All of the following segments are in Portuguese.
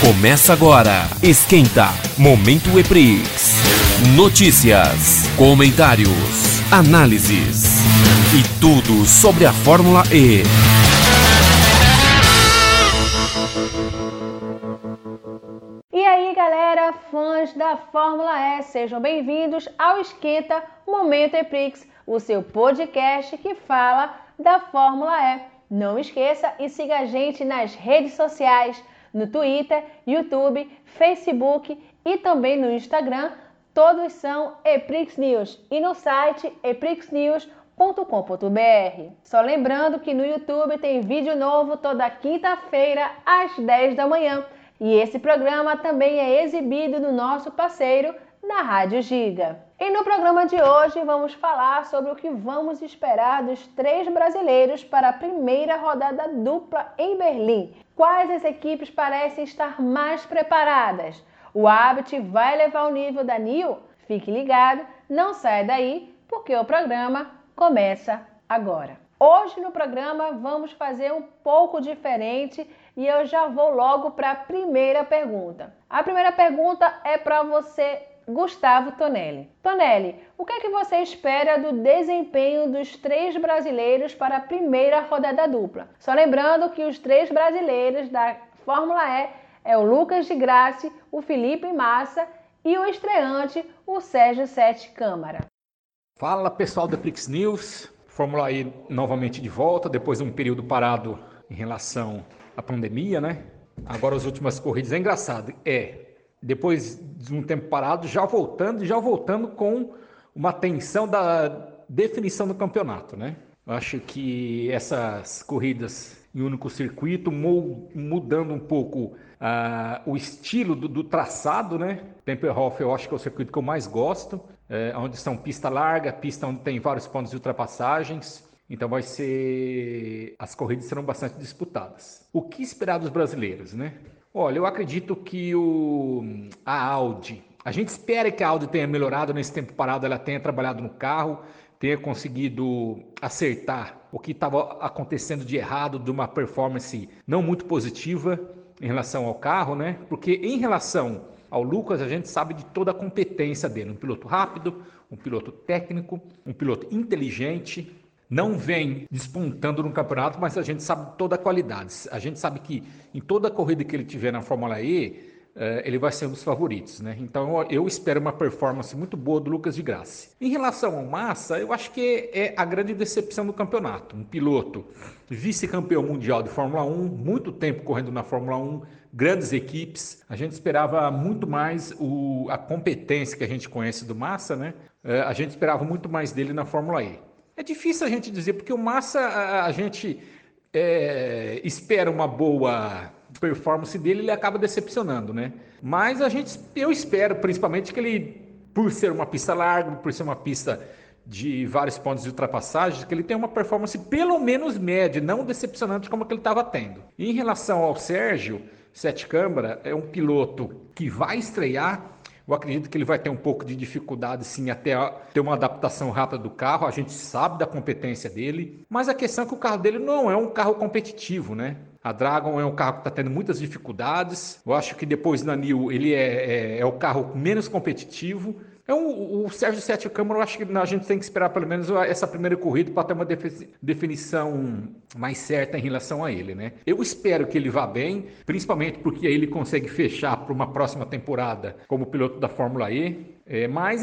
Começa agora. Esquenta. Momento Eprix. Notícias, comentários, análises e tudo sobre a Fórmula E. E aí, galera, fãs da Fórmula E, sejam bem-vindos ao Esquenta Momento Eprix, o seu podcast que fala da Fórmula E. Não esqueça e siga a gente nas redes sociais, no Twitter, YouTube, Facebook e também no Instagram. Todos são Eprix News e no site eprixnews.com.br. Só lembrando que no YouTube tem vídeo novo toda quinta-feira às 10 da manhã. E esse programa também é exibido no nosso parceiro, na Rádio Giga. E no programa de hoje vamos falar sobre o que vamos esperar dos três brasileiros para a primeira rodada dupla em Berlim. Quais as equipes parecem estar mais preparadas? O Abt vai levar o nível da Nil? Fique ligado, não saia daí, porque o programa começa agora. Hoje no programa vamos fazer um pouco diferente e eu já vou logo para a primeira pergunta. A primeira pergunta é para você, Gustavo Tonelli. Tonelli, o que é que você espera do desempenho dos três brasileiros para a primeira rodada dupla? Só lembrando que os três brasileiros da Fórmula E é o Lucas de Graça, o Felipe Massa e o estreante, o Sérgio Sete Câmara. Fala pessoal da Prix News, Fórmula E novamente de volta, depois de um período parado em relação à pandemia, né? Agora as últimas corridas, é engraçado, é, depois de um tempo parado, já voltando, já voltando com uma tensão da definição do campeonato, né? Eu acho que essas corridas em único circuito, mudando um pouco uh, o estilo do, do, traçado, né? Tempelhof eu acho que é o circuito que eu mais gosto, é, onde são pista larga, pista onde tem vários pontos de ultrapassagens. Então vai ser. As corridas serão bastante disputadas. O que esperar dos brasileiros, né? Olha, eu acredito que o, a Audi. A gente espera que a Audi tenha melhorado nesse tempo parado, ela tenha trabalhado no carro, tenha conseguido acertar o que estava acontecendo de errado, de uma performance não muito positiva em relação ao carro, né? Porque em relação ao Lucas, a gente sabe de toda a competência dele, um piloto rápido, um piloto técnico, um piloto inteligente, não vem despontando no campeonato, mas a gente sabe toda a qualidade. A gente sabe que em toda a corrida que ele tiver na Fórmula E, uh, ele vai ser um dos favoritos, né? Então eu espero uma performance muito boa do Lucas de Graça. Em relação ao Massa, eu acho que é a grande decepção do campeonato. Um piloto vice-campeão mundial de Fórmula 1, muito tempo correndo na Fórmula 1, grandes equipes. A gente esperava muito mais o, a competência que a gente conhece do Massa, né? Uh, a gente esperava muito mais dele na Fórmula E. É difícil a gente dizer, porque o Massa a, a gente é, espera uma boa performance dele, ele acaba decepcionando, né? Mas a gente, eu espero principalmente que ele, por ser uma pista larga, por ser uma pista de vários pontos de ultrapassagem, que ele tenha uma performance pelo menos média, não decepcionante como que ele estava tendo. Em relação ao Sérgio Sete Câmara, é um piloto que vai estrear. Eu acredito que ele vai ter um pouco de dificuldade, sim, até ter uma adaptação rápida do carro. A gente sabe da competência dele, mas a questão é que o carro dele não é um carro competitivo, né? A Dragon é um carro que está tendo muitas dificuldades. Eu acho que depois da New ele é, é, é o carro menos competitivo. É um, o Sérgio Sete Câmara, eu acho que a gente tem que esperar pelo menos essa primeira corrida para ter uma definição mais certa em relação a ele, né? Eu espero que ele vá bem, principalmente porque ele consegue fechar para uma próxima temporada como piloto da Fórmula E. É, mas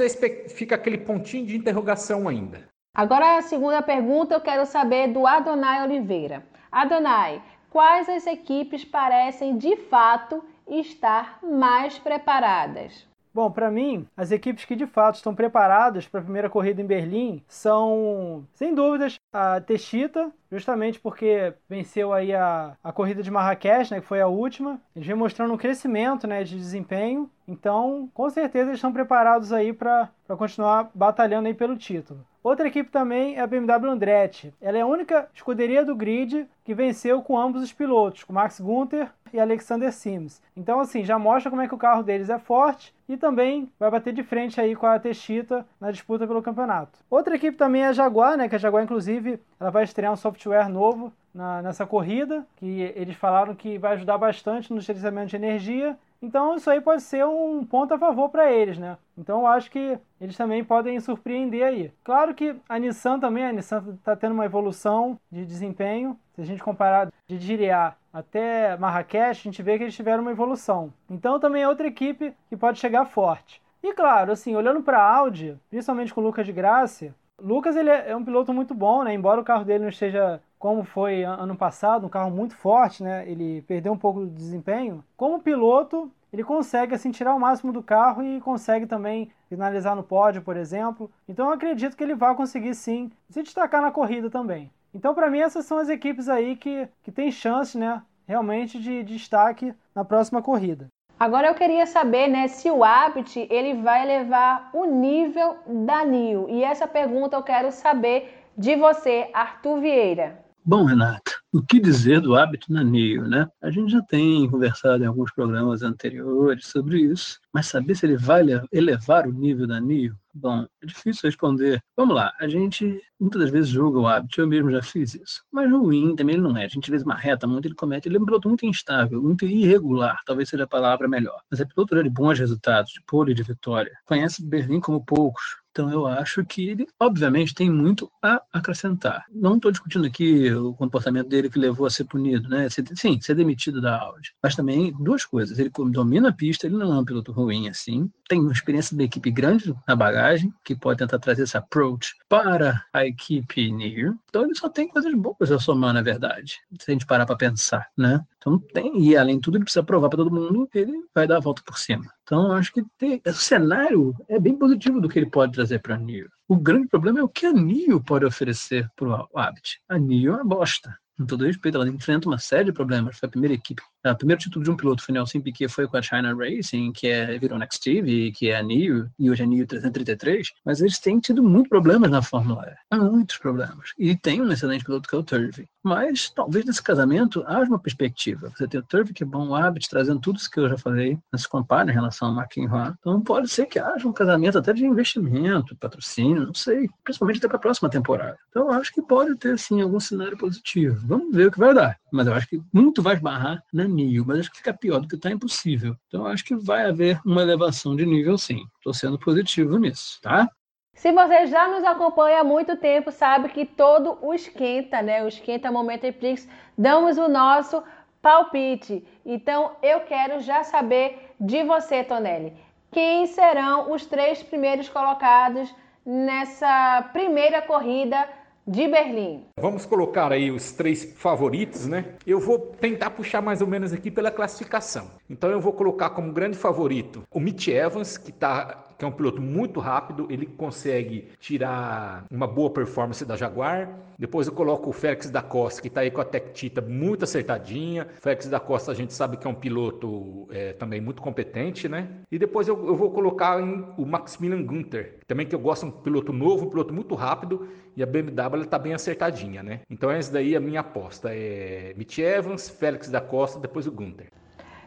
fica aquele pontinho de interrogação ainda. Agora a segunda pergunta eu quero saber do Adonai Oliveira. Adonai, quais as equipes parecem de fato estar mais preparadas? Bom, para mim, as equipes que de fato estão preparadas para a primeira corrida em Berlim são, sem dúvidas, a Techita, justamente porque venceu aí a, a corrida de Marrakech, né, que foi a última. Eles vem mostrando um crescimento né, de desempenho, então com certeza eles estão preparados aí para continuar batalhando aí pelo título. Outra equipe também é a BMW Andretti. Ela é a única escuderia do grid que venceu com ambos os pilotos, com Max Gunther e Alexander Sims. Então, assim, já mostra como é que o carro deles é forte e também vai bater de frente aí com a Techita na disputa pelo campeonato. Outra equipe também é a Jaguar, né? Que a Jaguar, inclusive, Inclusive, ela vai estrear um software novo na, nessa corrida, que eles falaram que vai ajudar bastante no gerenciamento de energia. Então isso aí pode ser um ponto a favor para eles, né? Então eu acho que eles também podem surpreender aí. Claro que a Nissan também, a Nissan está tendo uma evolução de desempenho. Se a gente comparar de Diriá até Marrakech, a gente vê que eles tiveram uma evolução. Então também é outra equipe que pode chegar forte. E claro, assim, olhando para a Audi, principalmente com o Lucas de Graça, Lucas ele é um piloto muito bom, né? Embora o carro dele não esteja como foi ano passado, um carro muito forte, né? Ele perdeu um pouco do desempenho. Como piloto, ele consegue assim tirar o máximo do carro e consegue também finalizar no pódio, por exemplo. Então eu acredito que ele vai conseguir sim se destacar na corrida também. Então para mim essas são as equipes aí que, que tem chance, né, realmente de, de destaque na próxima corrida. Agora eu queria saber, né, se o Abt ele vai levar o nível da NIO. E essa pergunta eu quero saber de você, Arthur Vieira. Bom, Renata, o que dizer do hábito na NIO, né? A gente já tem conversado em alguns programas anteriores sobre isso, mas saber se ele vai elevar o nível da NIO? Bom, é difícil responder. Vamos lá, a gente muitas das vezes julga o hábito, eu mesmo já fiz isso. Mas ruim também ele não é. A gente vê uma reta muito, ele comete, ele é um piloto muito instável, muito irregular, talvez seja a palavra melhor. Mas é piloto de bons resultados, de pole de vitória. Conhece Berlim como poucos. Então eu acho que ele, obviamente, tem muito a acrescentar. Não estou discutindo aqui o comportamento dele que levou a ser punido, né? Sim, ser demitido da Audi. Mas também duas coisas. Ele domina a pista, ele não é um piloto ruim assim. Tem uma experiência de equipe grande na bagagem, que pode tentar trazer esse approach para a equipe Near. Então ele só tem coisas boas a somar, na verdade, se a gente parar para pensar, né? Então tem, e além de tudo, ele precisa provar para todo mundo que ele vai dar a volta por cima. Então, acho que tem, o cenário é bem positivo do que ele pode trazer para a. O grande problema é o que a NIO pode oferecer para o Abt. A NIO é uma bosta. Com todo respeito, ela enfrenta uma série de problemas. Foi a primeira equipe o primeiro título de um piloto foi Nelson Piquet foi com a China Racing, que é virou Next TV, que é a NIO, e hoje é a NIO 333, mas eles têm tido muitos problemas na Fórmula E. Muitos problemas. E tem um excelente piloto que é o Turvey. Mas talvez nesse casamento haja uma perspectiva. Você tem o Turvey, que é bom, hábito, trazendo tudo isso que eu já falei, se compara em relação ao McIntyre. Então pode ser que haja um casamento até de investimento, patrocínio, não sei, principalmente até para a próxima temporada. Então eu acho que pode ter, sim, algum cenário positivo. Vamos ver o que vai dar. Mas eu acho que muito vai esbarrar na nível, mas acho que fica pior do que está impossível. Então, acho que vai haver uma elevação de nível, sim. Estou sendo positivo nisso, tá? Se você já nos acompanha há muito tempo, sabe que todo o esquenta, né? O esquenta Momento Eprix, damos o nosso palpite. Então, eu quero já saber de você, Tonelli. Quem serão os três primeiros colocados nessa primeira corrida de Berlim. Vamos colocar aí os três favoritos, né? Eu vou tentar puxar mais ou menos aqui pela classificação. Então eu vou colocar como grande favorito o Mitch Evans, que tá que é um piloto muito rápido, ele consegue tirar uma boa performance da Jaguar. Depois eu coloco o Félix da Costa, que está aí com a Tech Tita muito acertadinha. O Félix da Costa a gente sabe que é um piloto é, também muito competente, né? E depois eu, eu vou colocar o Maximilian Gunther, também que eu gosto, um piloto novo, um piloto muito rápido, e a BMW está bem acertadinha, né? Então essa daí é a minha aposta, é Mitch Evans, Félix da Costa, depois o Gunther.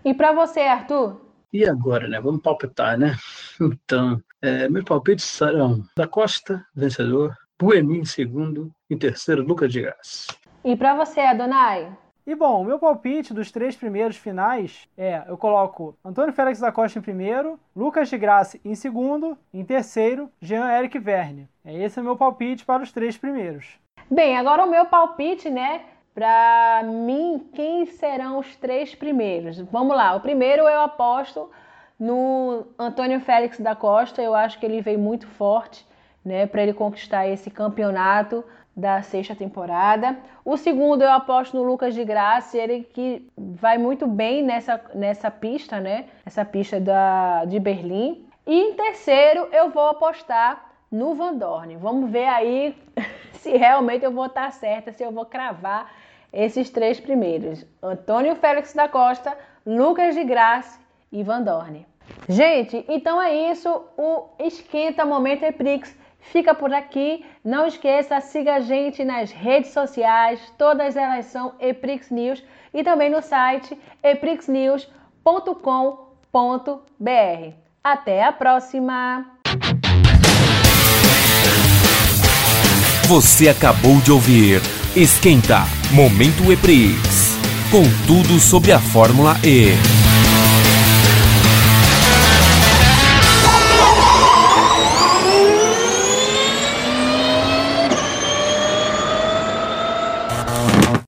E para você, Arthur? E agora, né? Vamos palpitar, né? Então, é, meus palpites serão da Costa, vencedor, Buemi em segundo, em terceiro, Lucas de Graça. E para você, Adonai? E bom, o meu palpite dos três primeiros finais é: eu coloco Antônio Félix da Costa em primeiro, Lucas de Graça em segundo, em terceiro, Jean Eric Verne. É esse é o meu palpite para os três primeiros. Bem, agora o meu palpite, né? Para mim, quem serão os três primeiros? Vamos lá. O primeiro eu aposto no Antônio Félix da Costa. Eu acho que ele veio muito forte, né, para ele conquistar esse campeonato da sexta temporada. O segundo eu aposto no Lucas de Graça, ele que vai muito bem nessa, nessa pista, né? Essa pista da, de Berlim. E em terceiro eu vou apostar no Van Dorn. Vamos ver aí se realmente eu vou estar certa, se eu vou cravar esses três primeiros: Antônio Félix da Costa, Lucas de Graça e Van Dorn. Gente, então é isso. O Esquenta Momento Eprix fica por aqui. Não esqueça, siga a gente nas redes sociais, todas elas são Eprix News e também no site eprixnews.com.br. Até a próxima! Você acabou de ouvir Esquenta Momento EPRIX com tudo sobre a Fórmula E.